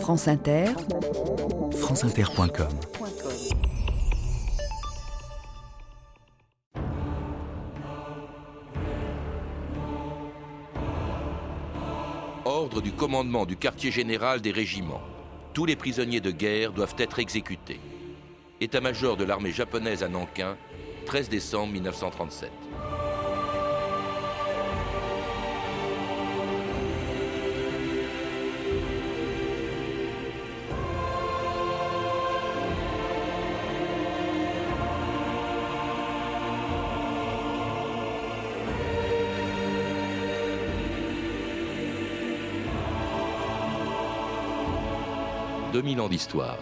France Inter, franceinter.com Ordre du commandement du quartier général des régiments. Tous les prisonniers de guerre doivent être exécutés. État-major de l'armée japonaise à Nankin, 13 décembre 1937. 2000 ans d'histoire.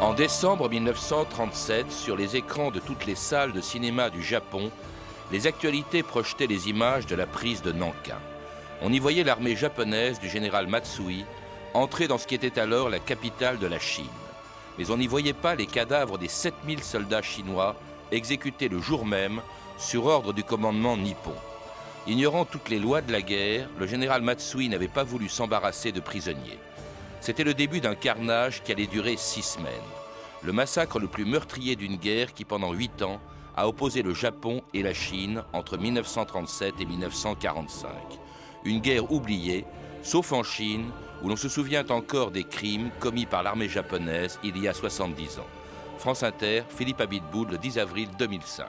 En décembre 1937, sur les écrans de toutes les salles de cinéma du Japon, les actualités projetaient les images de la prise de Nankin. On y voyait l'armée japonaise du général Matsui entrer dans ce qui était alors la capitale de la Chine. Mais on n'y voyait pas les cadavres des 7000 soldats chinois exécutés le jour même sur ordre du commandement nippon. Ignorant toutes les lois de la guerre, le général Matsui n'avait pas voulu s'embarrasser de prisonniers. C'était le début d'un carnage qui allait durer six semaines. Le massacre le plus meurtrier d'une guerre qui, pendant huit ans, a opposé le Japon et la Chine entre 1937 et 1945. Une guerre oubliée, sauf en Chine, où l'on se souvient encore des crimes commis par l'armée japonaise il y a 70 ans. France Inter, Philippe Abitboul, le 10 avril 2005.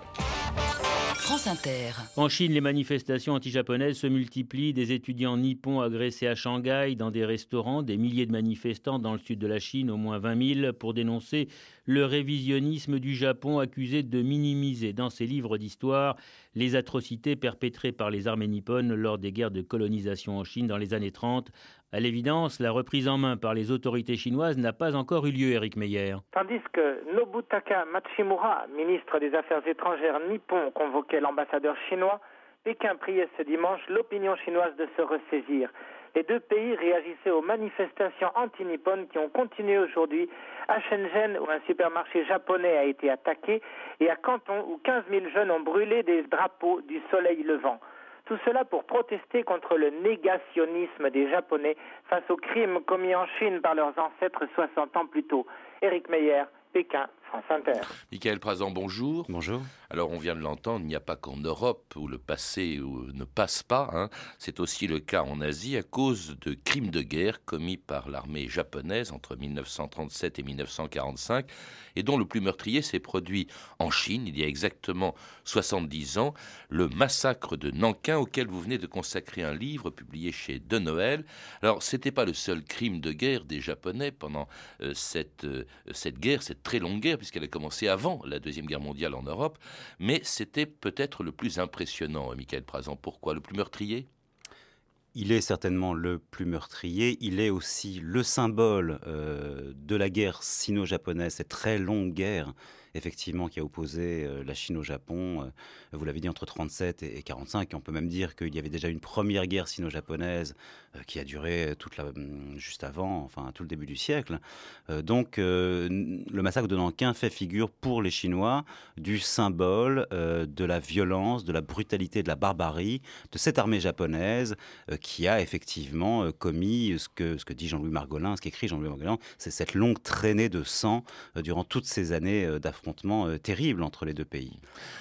France Inter. En Chine, les manifestations anti-japonaises se multiplient. Des étudiants nippons agressés à Shanghai dans des restaurants, des milliers de manifestants dans le sud de la Chine, au moins 20 000, pour dénoncer le révisionnisme du Japon accusé de minimiser dans ses livres d'histoire les atrocités perpétrées par les armées nippones lors des guerres de colonisation en Chine dans les années 30. À l'évidence, la reprise en main par les autorités chinoises n'a pas encore eu lieu, Eric Meyer. Tandis que Nobutaka Machimura, ministre des Affaires étrangères nippon, convoquait l'ambassadeur chinois, Pékin priait ce dimanche l'opinion chinoise de se ressaisir. Les deux pays réagissaient aux manifestations anti-nippones qui ont continué aujourd'hui à Shenzhen où un supermarché japonais a été attaqué et à Canton où 15 000 jeunes ont brûlé des drapeaux du soleil levant. Tout cela pour protester contre le négationnisme des Japonais face aux crimes commis en Chine par leurs ancêtres 60 ans plus tôt. Éric Meyer, Pékin, France Inter. Michael Prazan, bonjour. Bonjour. Alors on vient de l'entendre, il n'y a pas qu'en Europe où le passé ne passe pas, hein. c'est aussi le cas en Asie à cause de crimes de guerre commis par l'armée japonaise entre 1937 et 1945 et dont le plus meurtrier s'est produit en Chine il y a exactement 70 ans, le massacre de Nankin auquel vous venez de consacrer un livre publié chez De Noël. Alors c'était pas le seul crime de guerre des Japonais pendant euh, cette, euh, cette guerre, cette très longue guerre puisqu'elle a commencé avant la Deuxième Guerre mondiale en Europe mais c'était peut-être le plus impressionnant, Michael Prazan. Pourquoi? Le plus meurtrier? Il est certainement le plus meurtrier, il est aussi le symbole euh, de la guerre sino-japonaise, cette très longue guerre effectivement, qui a opposé euh, la Chine au Japon, euh, vous l'avez dit, entre 37 et 45. Et on peut même dire qu'il y avait déjà une première guerre sino-japonaise euh, qui a duré toute la, hum, juste avant, enfin tout le début du siècle. donc le massacre de Nankin fait figure pour les Chinois du symbole de la violence, de la brutalité, de la barbarie de cette armée japonaise qui a effectivement commis ce que, ce que dit Jean-Louis Margolin, ce qu'écrit Jean-Louis Margolin, c'est cette longue traînée de sang durant toutes ces années d'affrontement affrontement euh, terrible entre les deux pays.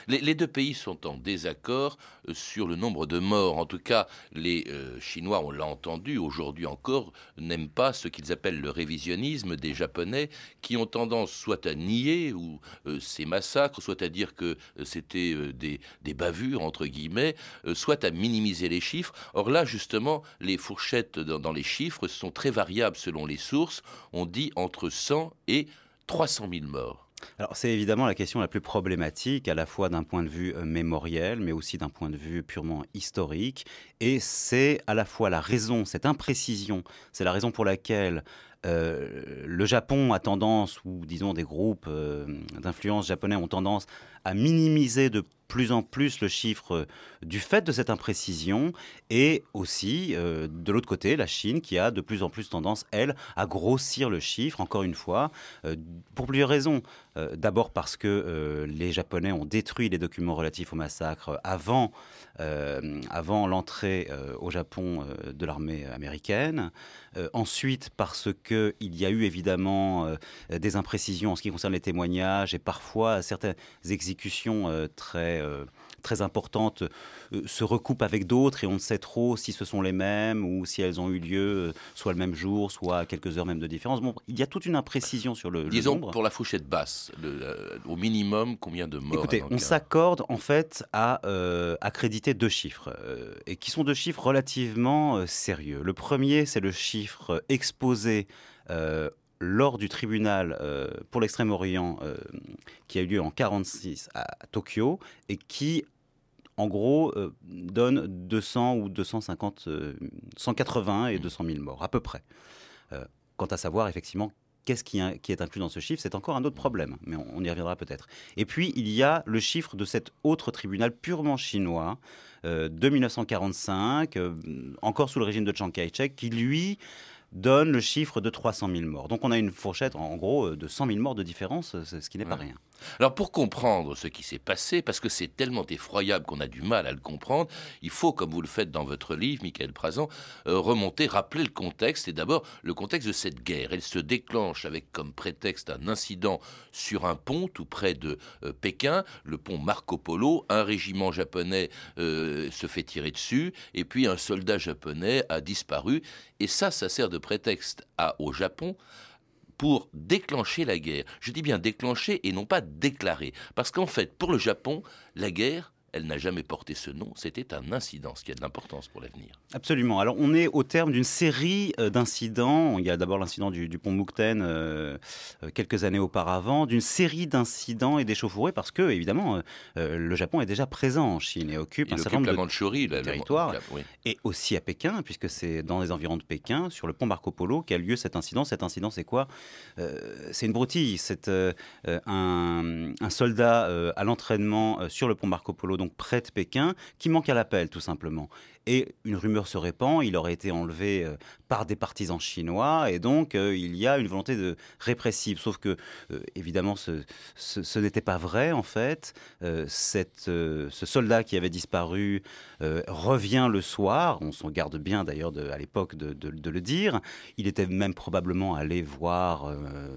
Les, deux pays sont en désaccord euh, sur le nombre de morts. En tout cas, les euh, Chinois, on l'a entendu aujourd'hui encore, n'aiment pas ce qu'ils appellent le révisionnisme des Japonais, qui ont tendance soit à nier ou, ces massacres, soit à dire que c'était des, des, bavures, entre guillemets, soit à minimiser les chiffres. Or là, justement, les fourchettes dans, dans les chiffres sont très variables selon les sources. On dit entre 100 et 300 000 morts. Alors c'est évidemment la question la plus problématique, à la fois d'un point de vue euh, mémoriel, mais aussi d'un point de vue purement historique. Et c'est à la fois la raison, cette imprécision, c'est la raison pour laquelle euh, le Japon a tendance, ou disons des groupes euh, d'influence japonais ont tendance à minimiser de plus en plus le chiffre du fait de cette imprécision et aussi euh, de l'autre côté la Chine qui a de plus en plus tendance elle à grossir le chiffre encore une fois pour plusieurs raisons Euh, d'abord parce que euh, les Japonais ont détruit les documents relatifs au massacre avant, euh, avant l'entrée au Japon de l'armée américaine. ensuite parce qu'il y a eu évidemment des imprécisions en ce qui concerne les témoignages et parfois certaines exécutions très très importantes euh, se recoupent avec d'autres et on ne sait trop si ce sont les mêmes ou si elles ont eu lieu euh, soit le même jour, soit à quelques heures même de différence. Bon, il y a toute une imprécision sur le, Disons nombre. pour la fourchette basse, euh, au minimum, combien de morts Écoutez, on s'accorde en fait à accréditer deux chiffres et qui sont deux chiffres relativement sérieux. Le premier, c'est le chiffre exposé lors du tribunal pour l'Extrême-Orient qui a eu lieu en 1946 à Tokyo et qui en gros, euh, donne 200 ou 250, 180 et 200 000 morts, à peu près. Euh, quant à savoir, effectivement, qu'est-ce qui, est inclus dans ce chiffre, c'est encore un autre problème, mais on, y reviendra peut-être. Et puis, il y a le chiffre de cet autre tribunal purement chinois euh, de 1945, encore sous le régime de Chiang Kai-shek, qui, lui, donne le chiffre de 300 000 morts. Donc on a une fourchette, en gros, de 100 000 morts de différence, ce qui n'est pas rien. Alors pour comprendre ce qui s'est passé, parce que c'est tellement effroyable qu'on a du mal à le comprendre, il faut, comme vous le faites dans votre livre, Michael Prazan, euh, remonter, rappeler le contexte, et d'abord le contexte de cette guerre. Elle se déclenche avec comme prétexte un incident sur un pont tout près de euh, Pékin, le pont Marco Polo, un régiment japonais euh, se fait tirer dessus, et puis un soldat japonais a disparu, et ça, ça sert de prétexte à, au Japon pour déclencher la guerre. Je dis bien déclencher et non pas déclarer. Parce qu'en fait, pour le Japon, la guerre, elle n'a jamais porté ce nom. C'était un incident, ce qui a de l'importance pour l'avenir. Absolument. Alors, on est au terme d'une série euh, d'incidents. Il y a d'abord l'incident du, pont Moukten euh, euh, quelques années auparavant, d'une série d'incidents et d'échauffourées parce que, évidemment, le Japon est déjà présent en Chine et occupe un certain nombre de territoires. Et aussi à Pékin, puisque c'est dans les environs de Pékin, sur le pont Marco Polo, qu'a lieu cet incident. Cet incident, c'est quoi? C'est une broutille. C'est un, un, soldat à l'entraînement sur le pont Marco Polo donc près de Pékin, qui manque à l'appel tout simplement. Et une rumeur se répand, il aurait été enlevé euh, par des partisans chinois, et donc euh, il y a une volonté de répressive. Sauf que, euh, évidemment, ce, n'était pas vrai, en fait. Ce soldat qui avait disparu revient le soir, on s'en garde bien d'ailleurs à l'époque de, le dire. Il était même probablement allé voir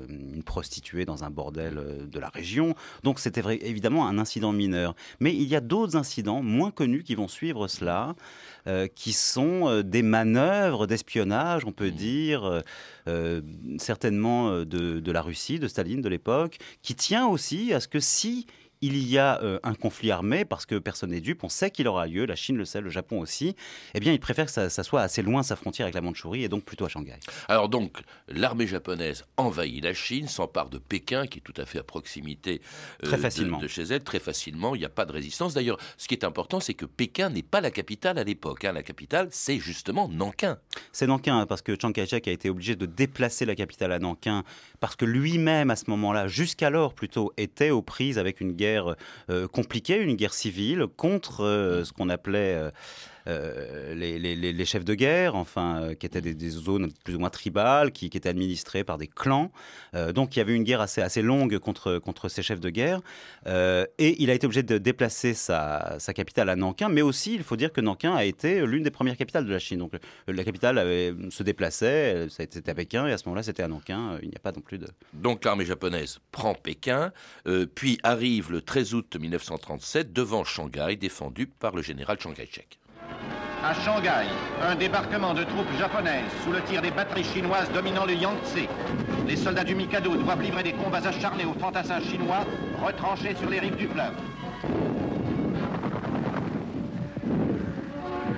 une prostituée dans un bordel de la région. Donc c'était évidemment un incident mineur. Mais il y a d'autres incidents moins connus qui vont suivre cela. Euh, qui sont euh, des manœuvres d'espionnage, on peut mmh. dire, euh, certainement de, de, la Russie, de Staline de l'époque, qui tient aussi à ce que si il y a euh, un conflit armé parce que personne n'est dupe, on sait qu'il aura lieu, la Chine le sait, le Japon aussi, eh bien, il préfère que ça, soit assez loin sa frontière avec la Mandchourie et donc plutôt à Shanghai. Alors donc, l'armée japonaise envahit la Chine, s'empare de Pékin, qui est tout à fait à proximité euh, très facilement. De, chez elle, très facilement, il n'y a pas de résistance. D'ailleurs, ce qui est important, c'est que Pékin n'est pas la capitale à l'époque. Hein. La capitale, c'est justement Nankin. C'est Nankin, hein, parce que Chiang Kai-shek a été obligé de déplacer la capitale à Nankin, parce que lui-même, à ce moment-là, jusqu'alors plutôt, était aux prises avec une guerre euh, compliquée, une guerre civile contre euh, ce qu'on appelait euh, les, chefs de guerre, enfin, euh, qui étaient des, zones plus ou moins tribales, qui, étaient administrées par des clans. Euh, donc il y avait une guerre assez, longue contre, ces chefs de guerre. et il a été obligé de déplacer sa, sa, capitale à Nankin, mais aussi il faut dire que Nankin a été l'une des premières capitales de la Chine. Donc la capitale se déplaçait, c'était à Pékin, et à ce moment-là c'était à Nankin. Il n'y a pas non plus de... Donc l'armée japonaise prend Pékin, puis arrive le 13 août 1937 devant Shanghai, défendu par le général Chiang Kai-shek. À Shanghai, un débarquement de troupes japonaises sous le tir des batteries chinoises dominant le Yangtze. Les soldats du Mikado doivent livrer des combats acharnés aux fantassins chinois retranchés sur les rives du fleuve.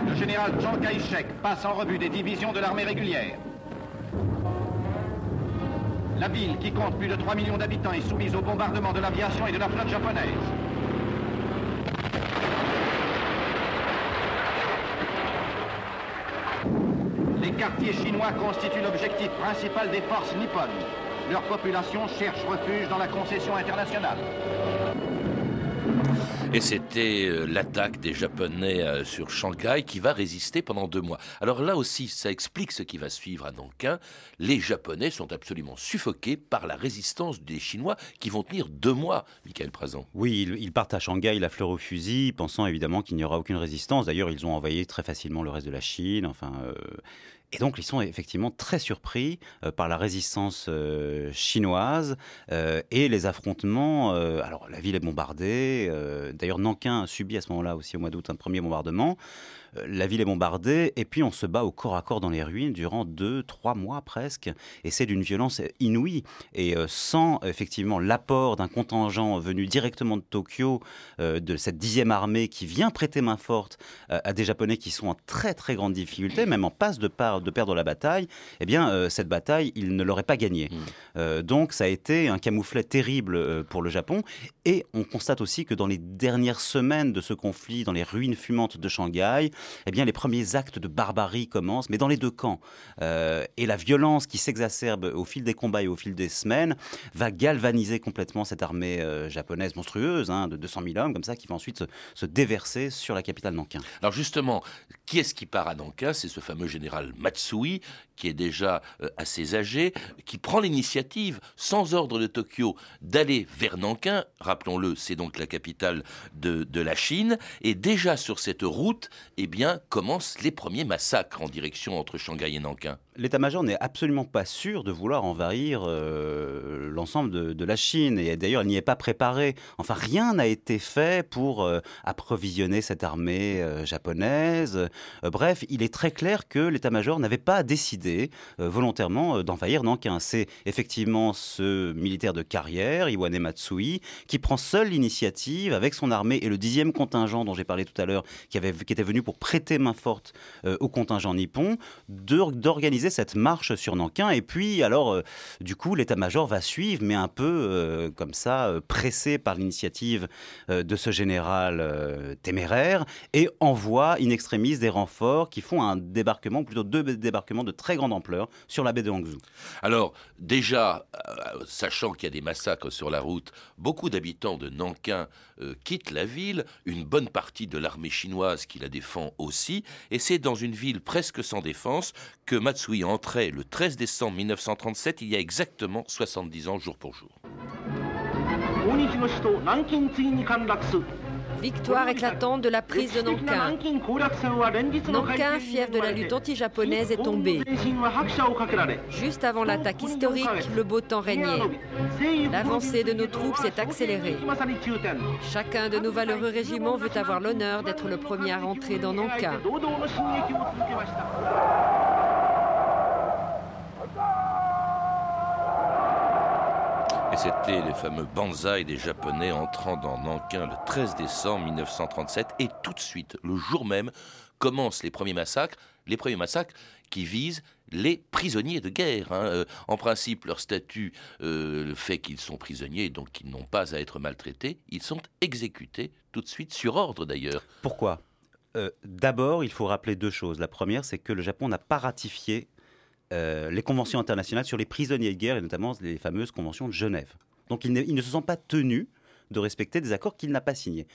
Le général Chiang Kai-shek passe en revue des divisions de l'armée régulière. La ville, qui compte plus de 3 millions d'habitants, est soumise au bombardement de l'aviation et de la flotte japonaise. Les quartiers chinois constituent l'objectif principal des forces nippones. Leur population cherche refuge dans la concession internationale. Et c'était euh, l'attaque des Japonais euh, sur Shanghai qui va résister pendant deux mois. Alors là aussi, ça explique ce qui va suivre à Nankin. Les Japonais sont absolument suffoqués par la résistance des Chinois qui vont tenir deux mois, Michael Prazan. Oui, ils, partent à Shanghai la fleur au fusil, pensant évidemment qu'il n'y aura aucune résistance. D'ailleurs, ils ont envahi très facilement le reste de la Chine. Enfin, euh, et donc, ils sont effectivement très surpris euh, par la résistance euh, chinoise euh, et les affrontements. alors, la ville est bombardée. D'ailleurs, Nankin a subi à ce moment-là aussi, au mois d'août, un premier bombardement. Euh, la ville est bombardée et puis on se bat au corps à corps dans les ruines durant deux, trois mois presque. Et c'est d'une violence inouïe. Et euh, sans effectivement l'apport d'un contingent venu directement de Tokyo, euh, de cette dixième armée qui vient prêter main forte à des Japonais qui sont en très très grande difficulté, même en passe de, de perdre la bataille, eh bien cette bataille, ils ne l'auraient pas gagnée. Mmh. donc ça a été un camouflet terrible pour le Japon. Et on constate aussi que dans les dernières semaines de ce conflit, dans les ruines fumantes de Shanghai, eh bien, les premiers actes de barbarie commencent, mais dans les deux camps. Euh, et la violence qui s'exacerbe au fil des combats et au fil des semaines va galvaniser complètement cette armée euh, japonaise monstrueuse, hein, de 200 000 hommes, comme ça, qui va ensuite se, déverser sur la capitale Nankin. Alors justement, qui est-ce qui part à Nankin? C'est ce fameux général Matsui, qui est déjà euh, assez âgé, qui prend l'initiative, sans ordre de Tokyo, d'aller vers Nankin. Rappelons-le, c'est donc la capitale de, la Chine. Et déjà sur cette route, eh bien, commencent les premiers massacres en direction entre Shanghai et Nankin l'état-major n'est absolument pas sûr de vouloir envahir euh, l'ensemble de, la Chine. Et d'ailleurs, il n'y est pas préparé. Enfin, rien n'a été fait pour euh, approvisionner cette armée euh, japonaise. bref, il est très clair que l'état-major n'avait pas décidé volontairement d'envahir Nankin. C'est effectivement ce militaire de carrière, Iwane Matsui, qui prend seul l'initiative avec son armée et le dixième contingent dont j'ai parlé tout à l'heure, qui, qui était venu pour prêter main forte au contingent nippon, d'organiser cette marche sur Nankin. Et puis, alors, euh, du coup, l'état-major va suivre, mais un peu euh, comme ça, euh, pressé par l'initiative de ce général téméraire, et envoie in extremis des renforts qui font un débarquement, plutôt deux débarquements de très grande ampleur sur la baie de Hangzhou. Alors, déjà, sachant qu'il y a des massacres sur la route, beaucoup d'habitants de Nankin quittent la ville, une bonne partie de l'armée chinoise qui la défend aussi, et c'est dans une ville presque sans défense que Matsui entrait le 13 décembre 1937, il y a exactement 70 ans jour pour jour. Victoire éclatante de la prise de Nankin. Nankin, fief de la lutte anti-japonaise, est tombé. Juste avant l'attaque historique, le beau temps régnait. L'avancée de nos troupes s'est accélérée. Chacun de nos valeureux régiments veut avoir l'honneur d'être le premier à rentrer dans Nankin. C'était les fameux banzai des Japonais entrant dans Nankin le 13 décembre 1937. Et tout de suite, le jour même, commencent les premiers massacres. Les premiers massacres qui visent les prisonniers de guerre. Hein. Euh, en principe, leur statut, euh, le fait qu'ils sont prisonniers, donc qu'ils n'ont pas à être maltraités, ils sont exécutés tout de suite, sur ordre d'ailleurs. Pourquoi? Euh, D'abord, il faut rappeler deux choses. La première, c'est que le Japon n'a pas ratifié euh, les conventions internationales sur les prisonniers de guerre, et notamment les fameuses conventions de Genève. Donc ils ne, se sont pas tenus de respecter des accords qu'il n'a pas signés.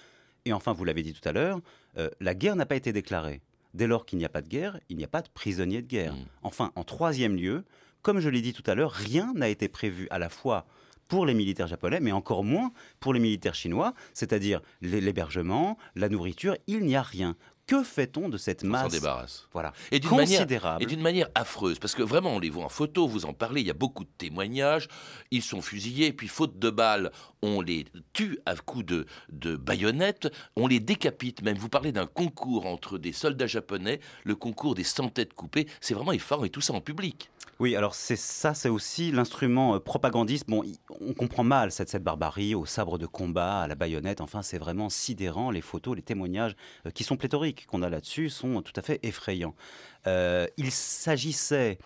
Et enfin, vous l'avez dit tout à l'heure, euh, la guerre n'a pas été déclarée. Dès lors qu'il n'y a pas de guerre, il n'y a pas de prisonniers de guerre. Mmh. Enfin, en troisième lieu, comme je l'ai dit tout à l'heure, rien n'a été prévu à la fois pour les militaires japonais, mais encore moins pour les militaires chinois, c'est-à-dire l'hébergement, la nourriture, il n'y a rien que fait-on de cette masse On s'en débarrasse. Voilà. Et d'une manière, et d'une manière affreuse, parce que vraiment, on les voit en photo, vous en parlez, il y a beaucoup de témoignages. Ils sont fusillés, puis faute de balles, on les tue à coups de, de baïonnettes, on les décapite même. Vous parlez d'un concours entre des soldats japonais, le concours des cent têtes coupées. C'est vraiment effort et tout ça en public. Oui, alors c'est ça, c'est aussi l'instrument euh, propagandiste. Bon, on comprend mal cette, cette barbarie au sabre de combat, à la baïonnette. Enfin, c'est vraiment sidérant. Les photos, les témoignages euh, qui sont pléthoriques qu'on a là-dessus sont tout à fait effrayants. Euh, il s'agissait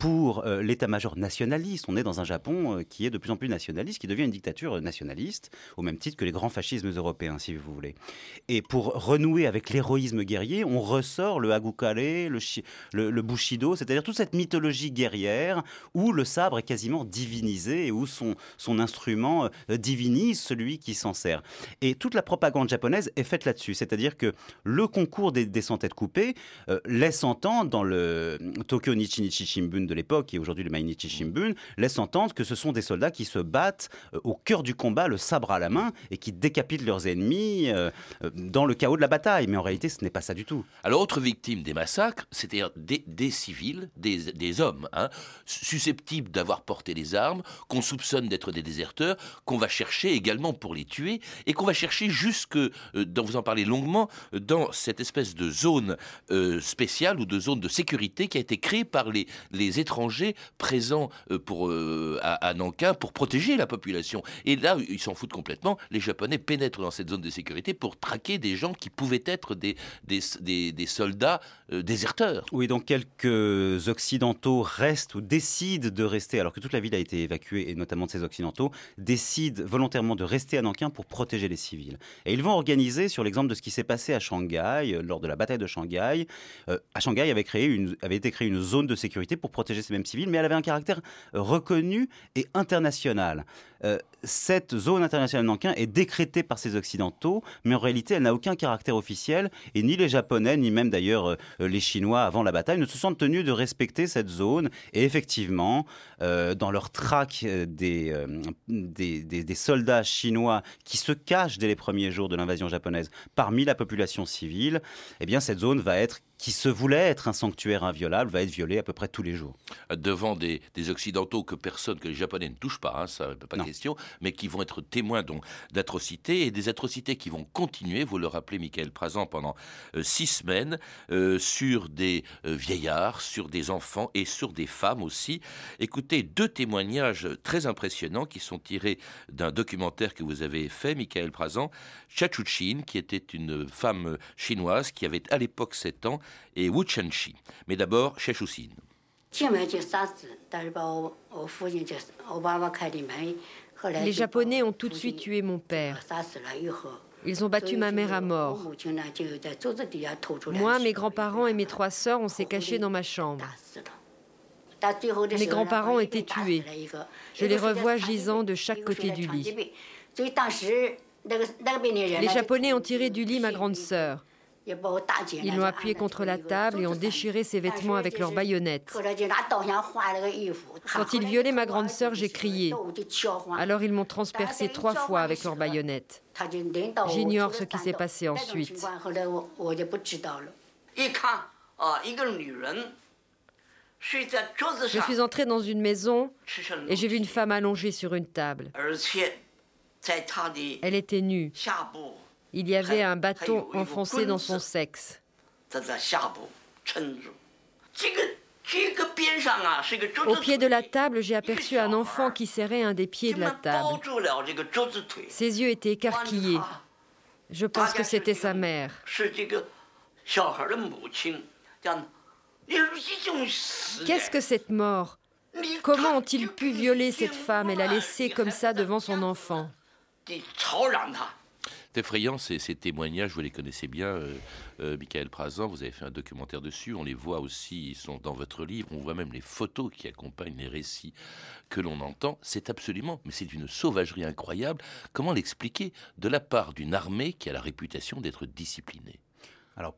pour euh, l'état-major nationaliste. On est dans un Japon euh, qui est de plus en plus nationaliste, qui devient une dictature nationaliste, au même titre que les grands fascismes européens, si vous voulez. Et pour renouer avec l'héroïsme guerrier, on ressort le Hagukare, le, Bushido, c'est-à-dire toute cette mythologie guerrière où le sabre est quasiment divinisé et où son, instrument euh, divinise celui qui s'en sert. Et toute la propagande japonaise est faite là-dessus, c'est-à-dire que le concours des, des têtes coupées laisse entendre dans le Tokyo Nichinichi Shimbun de l'époque, et aujourd'hui le Mainichi Shimbun, laisse entendre que ce sont des soldats qui se battent euh, au cœur du combat, le sabre à la main, et qui décapitent leurs ennemis euh, euh, dans le chaos de la bataille. Mais en réalité, ce n'est pas ça du tout. Alors, autre victime des massacres, c'était des, des, civils, des, des hommes, hein, susceptibles d'avoir porté les armes, qu'on soupçonne d'être des déserteurs, qu'on va chercher également pour les tuer, et qu'on va chercher jusque, dont vous en parlez longuement, dans cette espèce de zone spéciale ou de zone de sécurité qui a été créée par les, les étrangers présents euh, pour, euh, à, Nankin pour protéger la population. Et là, ils s'en foutent complètement. Les Japonais pénètrent dans cette zone de sécurité pour traquer des gens qui pouvaient être des, des, des, soldats euh, déserteurs. Oui, donc quelques Occidentaux restent ou décident de rester, alors que toute la ville a été évacuée, et notamment de ces Occidentaux, décident volontairement de rester à Nankin pour protéger les civils. Et ils vont organiser, sur l'exemple de ce qui s'est passé à Shanghai, lors de la bataille de Shanghai, à Shanghai avait, créé une, avait été créée une zone de sécurité pour protéger ces mêmes civils, mais elle avait un caractère euh, reconnu et international. Euh, cette zone internationale Nankin est décrétée par ces Occidentaux, mais en réalité, elle n'a aucun caractère officiel, et ni les Japonais, ni même d'ailleurs euh, les Chinois avant la bataille ne se sentent tenus de respecter cette zone. Et effectivement, dans leur traque des, des, des, soldats chinois qui se cachent dès les premiers jours de l'invasion japonaise parmi la population civile, eh bien cette zone va être qui se voulait être un sanctuaire inviolable va être violée à peu près tous les jours. Devant des, Occidentaux que personne, que les Japonais ne touchent pas, hein, ça pas de question, mais qui vont être témoins d'atrocités et des atrocités qui vont continuer, vous le rappelez Michael Prazan, pendant euh, six semaines euh, sur des euh, vieillards, sur des enfants et sur des femmes aussi. Écoutez, deux témoignages très impressionnants qui sont tirés d'un documentaire que vous avez fait, Michael Prazan, Chachuchin, qui était une femme chinoise qui avait à l'époque 7 ans, et Wu Chenxi. Mais d'abord, Chachuchin. Les Japonais ont tout de suite tué mon père. Ils ont battu ma mère à mort. Moi, mes grands-parents et mes trois sœurs, on s'est cachés dans ma chambre. Mes grands-parents étaient tués. Je les revois gisant de chaque côté du lit. Les Japonais ont tiré du lit ma grande sœur. Ils l'ont appuyée contre la table et ont déchiré ses vêtements avec leurs baïonnettes. Quand ils violaient ma grande sœur, j'ai crié. Alors ils m'ont transpercé trois fois avec leurs baïonnettes. J'ignore ce qui s'est passé ensuite. Je suis entré dans une maison et j'ai vu une femme allongée sur une table. Elle était nue. Il y avait un bâton enfoncé dans son sexe. Au pied de la table, j'ai aperçu un enfant qui serrait un des pieds de la table. Ses yeux étaient écarquillés. Je pense que c'était sa mère. Qu'est-ce que cette mort? Comment ont-ils pu violer cette femme? Et la laisser comme ça devant son enfant c'est effrayant ces, témoignages, vous les connaissez bien, euh, euh, Michael Prazan, vous avez fait un documentaire dessus, on les voit aussi, ils sont dans votre livre, on voit même les photos qui accompagnent les récits que l'on entend. C'est absolument, mais c'est une sauvagerie incroyable. Comment l'expliquer de la part d'une armée qui a la réputation d'être disciplinée? Alors,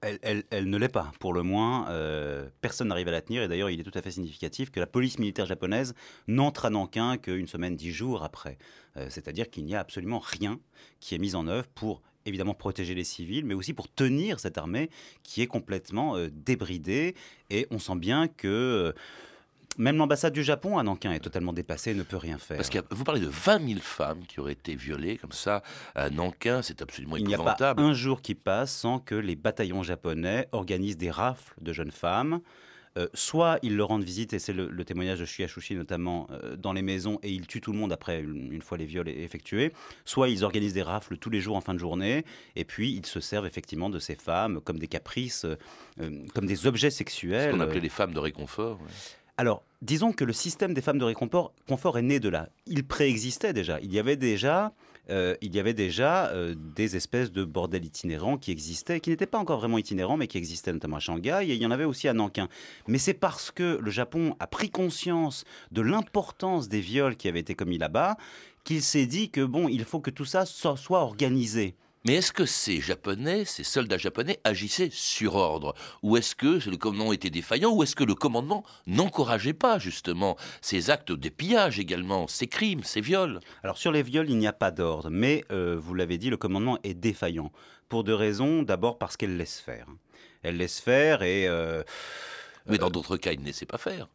elle, ne l'est pas, pour le moins. Euh, personne n'arrive à la tenir. Et d'ailleurs, il est tout à fait significatif que la police militaire japonaise n'entre à Nankin qu'une semaine, dix jours après. Euh, c'est-à-dire qu'il n'y a absolument rien qui est mis en œuvre pour évidemment protéger les civils, mais aussi pour tenir cette armée qui est complètement euh, débridée. Et on sent bien que même l'ambassade du Japon à Nankin est totalement dépassée et ne peut rien faire. Parce que vous parlez de 20 000 femmes qui auraient été violées comme ça à Nankin, c'est absolument épouvantable. Il n'y a pas un jour qui passe sans que les bataillons japonais organisent des rafles de jeunes femmes. Euh, soit ils leur rendent visite, et c'est le, témoignage de Shuyachushi notamment, euh, dans les maisons, et ils tuent tout le monde après, une, fois les viols effectués. Soit ils organisent des rafles tous les jours en fin de journée, et puis ils se servent effectivement de ces femmes comme des caprices, euh, comme des objets sexuels. Ce qu'on appelait les femmes de réconfort. Alors, disons que le système des femmes de réconfort confort est né de là. Il préexistait déjà. Il y avait déjà euh, il y avait déjà euh, des espèces de bordels itinérants qui existaient, qui n'étaient pas encore vraiment itinérants, mais qui existaient notamment à Shanghai, et il y en avait aussi à Nankin. Mais c'est parce que le Japon a pris conscience de l'importance des viols qui avaient été commis là-bas qu'il s'est dit que bon, il faut que tout ça soit organisé. Mais est-ce que ces Japonais, ces soldats japonais agissaient sur ordre? Ou est-ce que le commandement était défaillant? Ou est-ce que le commandement n'encourageait pas justement ces actes de pillage également, ces crimes, ces viols? Alors sur les viols, il n'y a pas d'ordre, mais euh, vous l'avez dit, le commandement est défaillant. Pour deux raisons. D'abord parce qu'elle laisse faire. Elle laisse faire et... Euh, mais dans euh, d'autres cas, il ne laissait pas faire.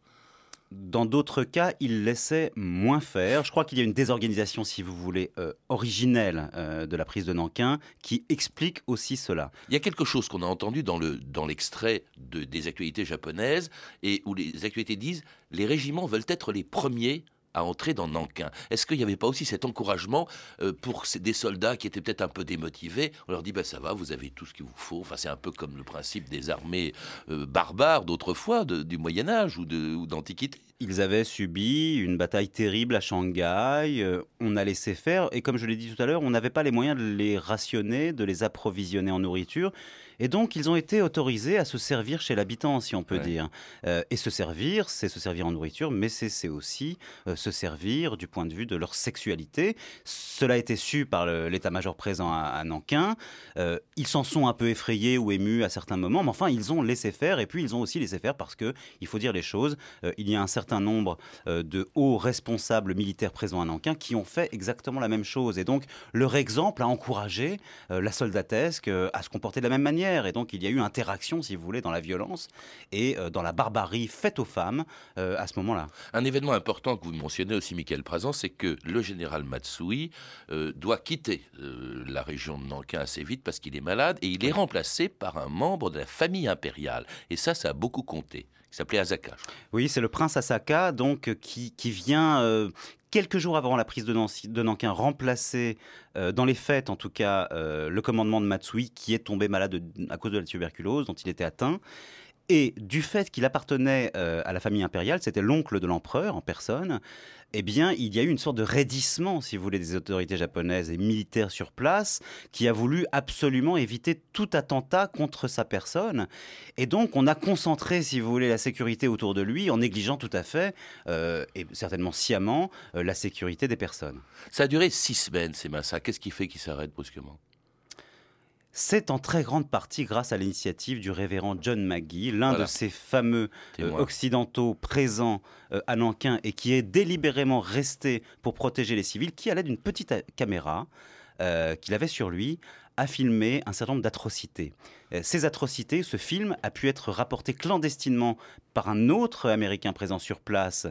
Dans d'autres cas, il laissait moins faire. Je crois qu'il y a une désorganisation, si vous voulez, euh, originelle euh, de la prise de Nankin qui explique aussi cela. Il y a quelque chose qu'on a entendu dans, le, dans l'extrait de, des actualités japonaises et où les actualités disent les régiments veulent être les premiers à entrer dans Nankin. Est-ce qu'il n'y avait pas aussi cet encouragement euh, pour des soldats qui étaient peut-être un peu démotivés? On leur dit bah, ça va, vous avez tout ce qu'il vous faut. Enfin, c'est un peu comme le principe des armées barbares d'autrefois, du Moyen Âge ou d'Antiquité. Ils avaient subi une bataille terrible à Shanghai, euh, on a laissé faire, et comme je l'ai dit tout à l'heure, on n'avait pas les moyens de les rationner, de les approvisionner en nourriture. Et donc, ils ont été autorisés à se servir chez l'habitant, si on peut dire. Euh, et se servir, c'est se servir en nourriture, mais c'est aussi euh, se servir du point de vue de leur sexualité. Cela a été su par l'état-major présent à, Nankin. Euh, ils s'en sont un peu effrayés ou émus à certains moments, mais enfin, ils ont laissé faire. Et puis, ils ont aussi laissé faire parce que, il faut dire les choses, il y a un certain nombre de hauts responsables militaires présents à Nankin qui ont fait exactement la même chose. Et donc, leur exemple a encouragé la soldatesque à se comporter de la même manière. Et donc, il y a eu interaction, si vous voulez, dans la violence et euh, dans la barbarie faite aux femmes euh, à ce moment-là. Un événement important que vous mentionnez aussi, Michael Prazan, c'est que le général Matsui euh, doit quitter la région de Nankin assez vite parce qu'il est malade et il est remplacé par un membre de la famille impériale. Et ça, ça a beaucoup compté. Il s'appelait Asaka. Oui, c'est le prince Asaka, donc qui, qui vient, quelques jours avant la prise de, Nankin, remplacer, euh, dans les fêtes en tout cas, euh, le commandement de Matsui, qui est tombé malade à cause de la tuberculose dont il était atteint. Et du fait qu'il appartenait euh, à la famille impériale, c'était l'oncle de l'empereur en personne, eh bien, il y a eu une sorte de raidissement, si vous voulez, des autorités japonaises et militaires sur place, qui a voulu absolument éviter tout attentat contre sa personne. Et donc, on a concentré, si vous voulez, la sécurité autour de lui, en négligeant tout à fait, euh, et certainement sciemment, euh, la sécurité des personnes. Ça a duré six semaines, ces massacres. Qu'est-ce qui fait qu'il s'arrête brusquement? C'est en très grande partie grâce à l'initiative du révérend John McGee, l'un de ces fameux euh, occidentaux présents euh, à Nankin et qui est délibérément resté pour protéger les civils, qui, à l'aide d'une petite euh, caméra qu'il avait sur lui, a filmé un certain nombre d'atrocités. Euh, ces atrocités, ce film a pu être rapporté clandestinement par un autre Américain présent sur place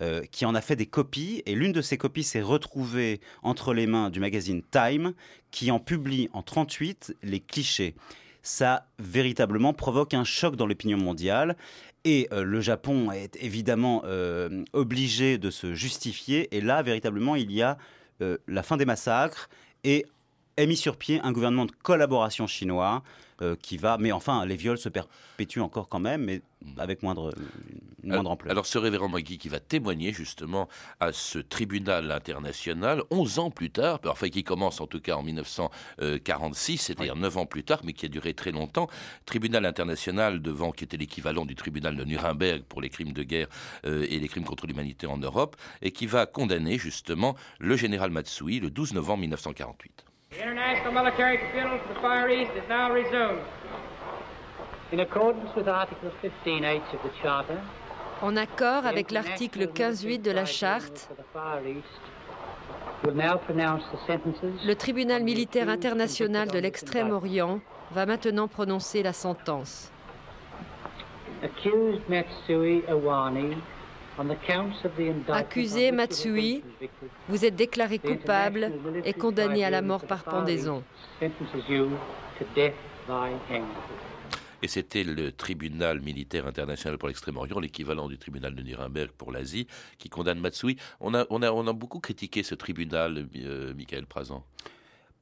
euh, qui en a fait des copies et l'une de ces copies s'est retrouvée entre les mains du magazine Time qui en publie en 38 les clichés. Ça véritablement provoque un choc dans l'opinion mondiale et euh, le Japon est évidemment obligé de se justifier et là véritablement il y a la fin des massacres et est mis sur pied un gouvernement de collaboration chinois euh, qui va, mais enfin, les viols se perpétuent encore quand même, mais avec moindre, moindre ampleur. Alors, ce révérend Magui qui va témoigner justement à ce tribunal international 11 ans plus tard, enfin qui commence en tout cas en 1946, c'est-à-dire 9 ans plus tard, mais qui a duré très longtemps, tribunal international devant qui était l'équivalent du tribunal de Nuremberg pour les crimes de guerre euh, et les crimes contre l'humanité en Europe, et qui va condamner justement le général Matsui le 12 novembre 1948. The International Military Tribunal for the Far East is now resumed. In accordance with Article 15H of the Charter, en accord avec l'article 15.8 de la Charte, le tribunal militaire international de l'Extrême-Orient va maintenant prononcer la sentence. Accused Matsui Awani Accusé Matsui, vous êtes déclaré coupable et condamné à la mort par pendaison. Et c'était le tribunal militaire international pour l'Extrême-Orient, l'équivalent du tribunal de Nuremberg pour l'Asie, qui condamne Matsui. On a, on a, on a beaucoup critiqué ce tribunal, euh, Michael Prazan.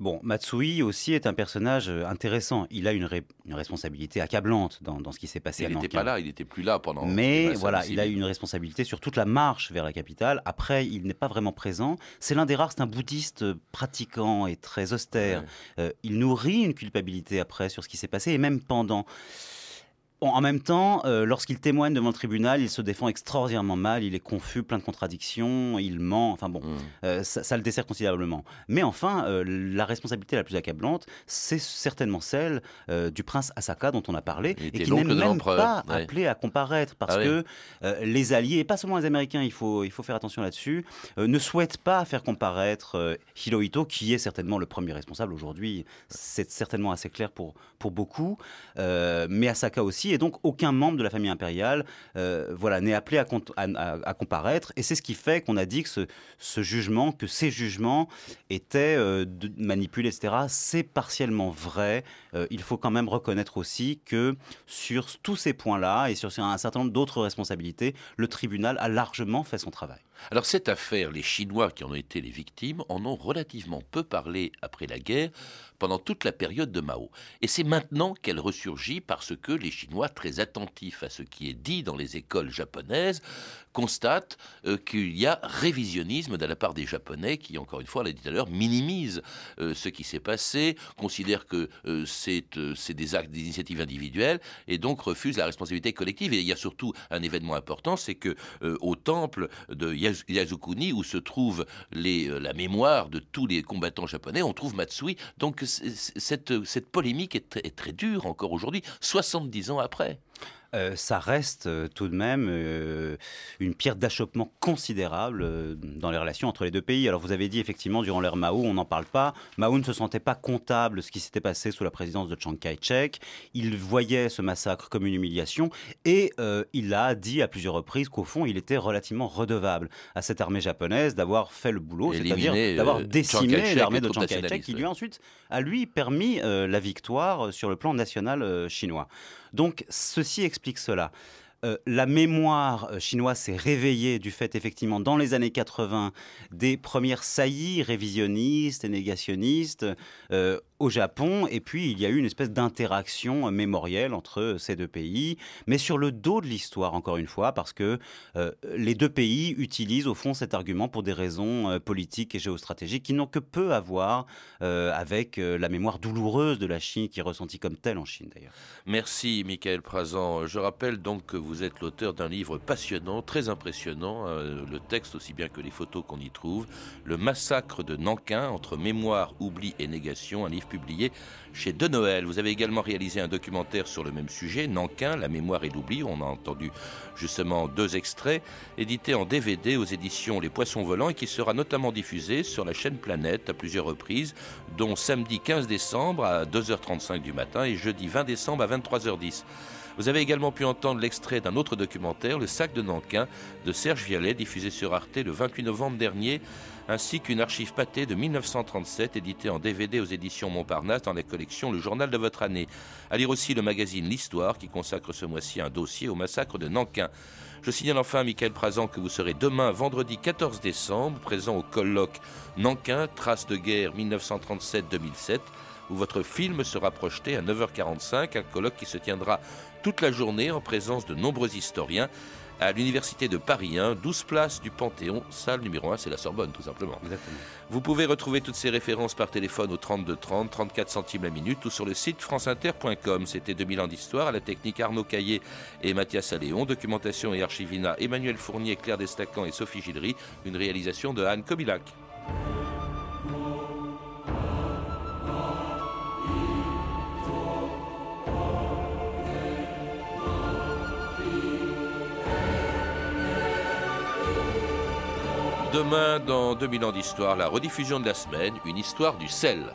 Bon, Matsui aussi est un personnage euh, intéressant. Il a une, responsabilité accablante dans, ce qui s'est passé il à Il n'était pas là, il n'était plus là pendant. Mais voilà, il a une responsabilité sur toute la marche vers la capitale. Après, il n'est pas vraiment présent. C'est l'un des rares, c'est un bouddhiste pratiquant et très austère. Euh, il nourrit une culpabilité après sur ce qui s'est passé et même pendant en même temps, euh, lorsqu'il témoigne devant le tribunal, il se défend extraordinairement mal, il est confus, plein de contradictions, il ment, enfin bon, mmh. euh, ça, le dessert considérablement. Mais enfin, euh, la responsabilité la plus accablante, c'est certainement celle du prince Asaka dont on a parlé, et qui n'est même pas appelé à comparaître, parce ah que les alliés, et pas seulement les Américains, il faut, il faut faire attention là-dessus, ne souhaitent pas faire comparaître Hirohito, qui est certainement le premier responsable aujourd'hui, c'est certainement assez clair pour, pour beaucoup, mais Asaka aussi, et donc aucun membre de la famille impériale euh, voilà, n'est appelé à, comparaître. Et c'est ce qui fait qu'on a dit que ce, jugement, que ces jugements étaient euh, manipulés, etc., c'est partiellement vrai. Euh, il faut quand même reconnaître aussi que sur tous ces points-là et sur un certain nombre d'autres responsabilités, le tribunal a largement fait son travail. Alors cette affaire, les Chinois qui en ont été les victimes en ont relativement peu parlé après la guerre, pendant toute la période de Mao. Et c'est maintenant qu'elle ressurgit parce que les Chinois, très attentifs à ce qui est dit dans les écoles japonaises, constatent euh, qu'il y a révisionnisme de la part des Japonais qui, encore une fois, l'a dit tout à l'heure, minimisent euh, ce qui s'est passé, considèrent que euh, c'est des actes, des initiatives individuelles et donc refusent la responsabilité collective. Et il y a surtout un événement important, c'est que au temple de Yasukuni, où se trouve la mémoire de tous les combattants japonais, on trouve Matsui. Donc cette, polémique est, est très dure encore aujourd'hui, 70 ans après. Euh, ça reste euh, tout de même euh, une pierre d'achoppement considérable dans les relations entre les deux pays. Alors vous avez dit effectivement durant l'ère Mao, on n'en parle pas. Mao ne se sentait pas comptable de ce qui s'était passé sous la présidence de Chiang Kai-shek. Il voyait ce massacre comme une humiliation et il a dit à plusieurs reprises qu'au fond il était relativement redevable à cette armée japonaise d'avoir fait le boulot, c'est-à-dire d'avoir décimé l'armée de Chiang Kai-shek qui lui ensuite a lui permis la victoire sur le plan national chinois. Donc ceci explique cela. Euh, la mémoire euh, chinoise s'est réveillée du fait, effectivement, dans les années 80, des premières saillies révisionnistes et négationnistes euh, au Japon. Et puis, il y a eu une espèce d'interaction mémorielle entre ces deux pays, mais sur le dos de l'histoire, encore une fois, parce que les deux pays utilisent, au fond, cet argument pour des raisons politiques et géostratégiques qui n'ont que peu à voir avec la mémoire douloureuse de la Chine, qui est ressentie comme telle en Chine, d'ailleurs. Merci, Michael Prazan. Je rappelle donc que vous vous êtes l'auteur d'un livre passionnant, très impressionnant, euh, le texte aussi bien que les photos qu'on y trouve, Le massacre de Nankin entre mémoire, oubli et négation, un livre publié chez De Noël. Vous avez également réalisé un documentaire sur le même sujet, Nankin, la mémoire et l'oubli. On a entendu justement deux extraits, édité en DVD aux éditions Les Poissons Volants et qui sera notamment diffusé sur la chaîne Planète à plusieurs reprises, dont samedi 15 décembre à 2h35 du matin et jeudi 20 décembre à 23h10. Vous avez également pu entendre l'extrait d'un autre documentaire, Le sac de Nankin, de Serge Vialet, diffusé sur Arte le 28 novembre dernier, ainsi qu'une archive pâtée de 1937, éditée en DVD aux éditions Montparnasse dans la collection Le Journal de votre année. À lire aussi le magazine L'Histoire, qui consacre ce mois-ci un dossier au massacre de Nankin. Je signale enfin, Michael Prazan, que vous serez demain, vendredi 14 décembre, présent au colloque Nankin, Traces de guerre 1937-2007 où votre film sera projeté à 9h45, un colloque qui se tiendra toute la journée en présence de nombreux historiens à l'Université de Paris 1, 12 places du Panthéon, salle numéro 1, c'est la Sorbonne tout simplement. Vous pouvez retrouver toutes ces références par téléphone au 32 30, 34 centimes la minute ou sur le site franceinter.com. C'était 2000 ans d'histoire à la technique Arnaud Caillé et Mathias Alléon, documentation et archivina Emmanuel Fournier, Claire Destacan et Sophie Gildery, une réalisation de Anne Kobilac. Demain, dans 2000 ans d'histoire, la rediffusion de la semaine, une histoire du sel.